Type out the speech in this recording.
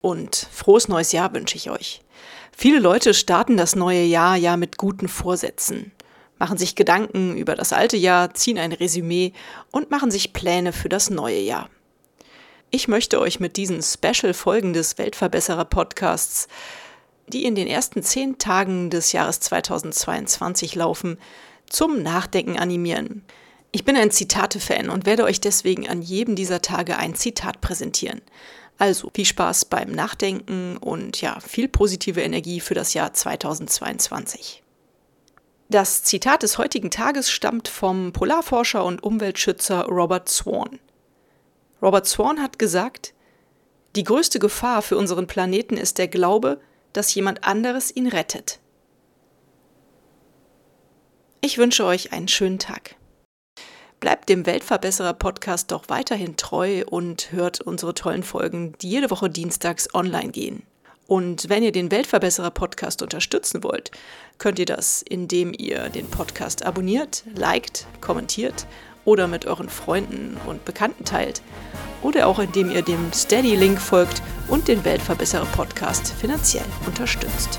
und frohes neues Jahr wünsche ich euch. Viele Leute starten das neue Jahr ja mit guten Vorsätzen, machen sich Gedanken über das alte Jahr, ziehen ein Resümee und machen sich Pläne für das neue Jahr. Ich möchte euch mit diesen Special-Folgen des Weltverbesserer-Podcasts, die in den ersten zehn Tagen des Jahres 2022 laufen, zum Nachdenken animieren. Ich bin ein Zitate-Fan und werde euch deswegen an jedem dieser Tage ein Zitat präsentieren. Also viel Spaß beim Nachdenken und ja, viel positive Energie für das Jahr 2022. Das Zitat des heutigen Tages stammt vom Polarforscher und Umweltschützer Robert Swan. Robert Swan hat gesagt, die größte Gefahr für unseren Planeten ist der Glaube, dass jemand anderes ihn rettet. Ich wünsche euch einen schönen Tag. Bleibt dem Weltverbesserer Podcast doch weiterhin treu und hört unsere tollen Folgen, die jede Woche dienstags online gehen. Und wenn ihr den Weltverbesserer Podcast unterstützen wollt, könnt ihr das, indem ihr den Podcast abonniert, liked, kommentiert oder mit euren Freunden und Bekannten teilt. Oder auch indem ihr dem Steady-Link folgt und den Weltverbesserer Podcast finanziell unterstützt.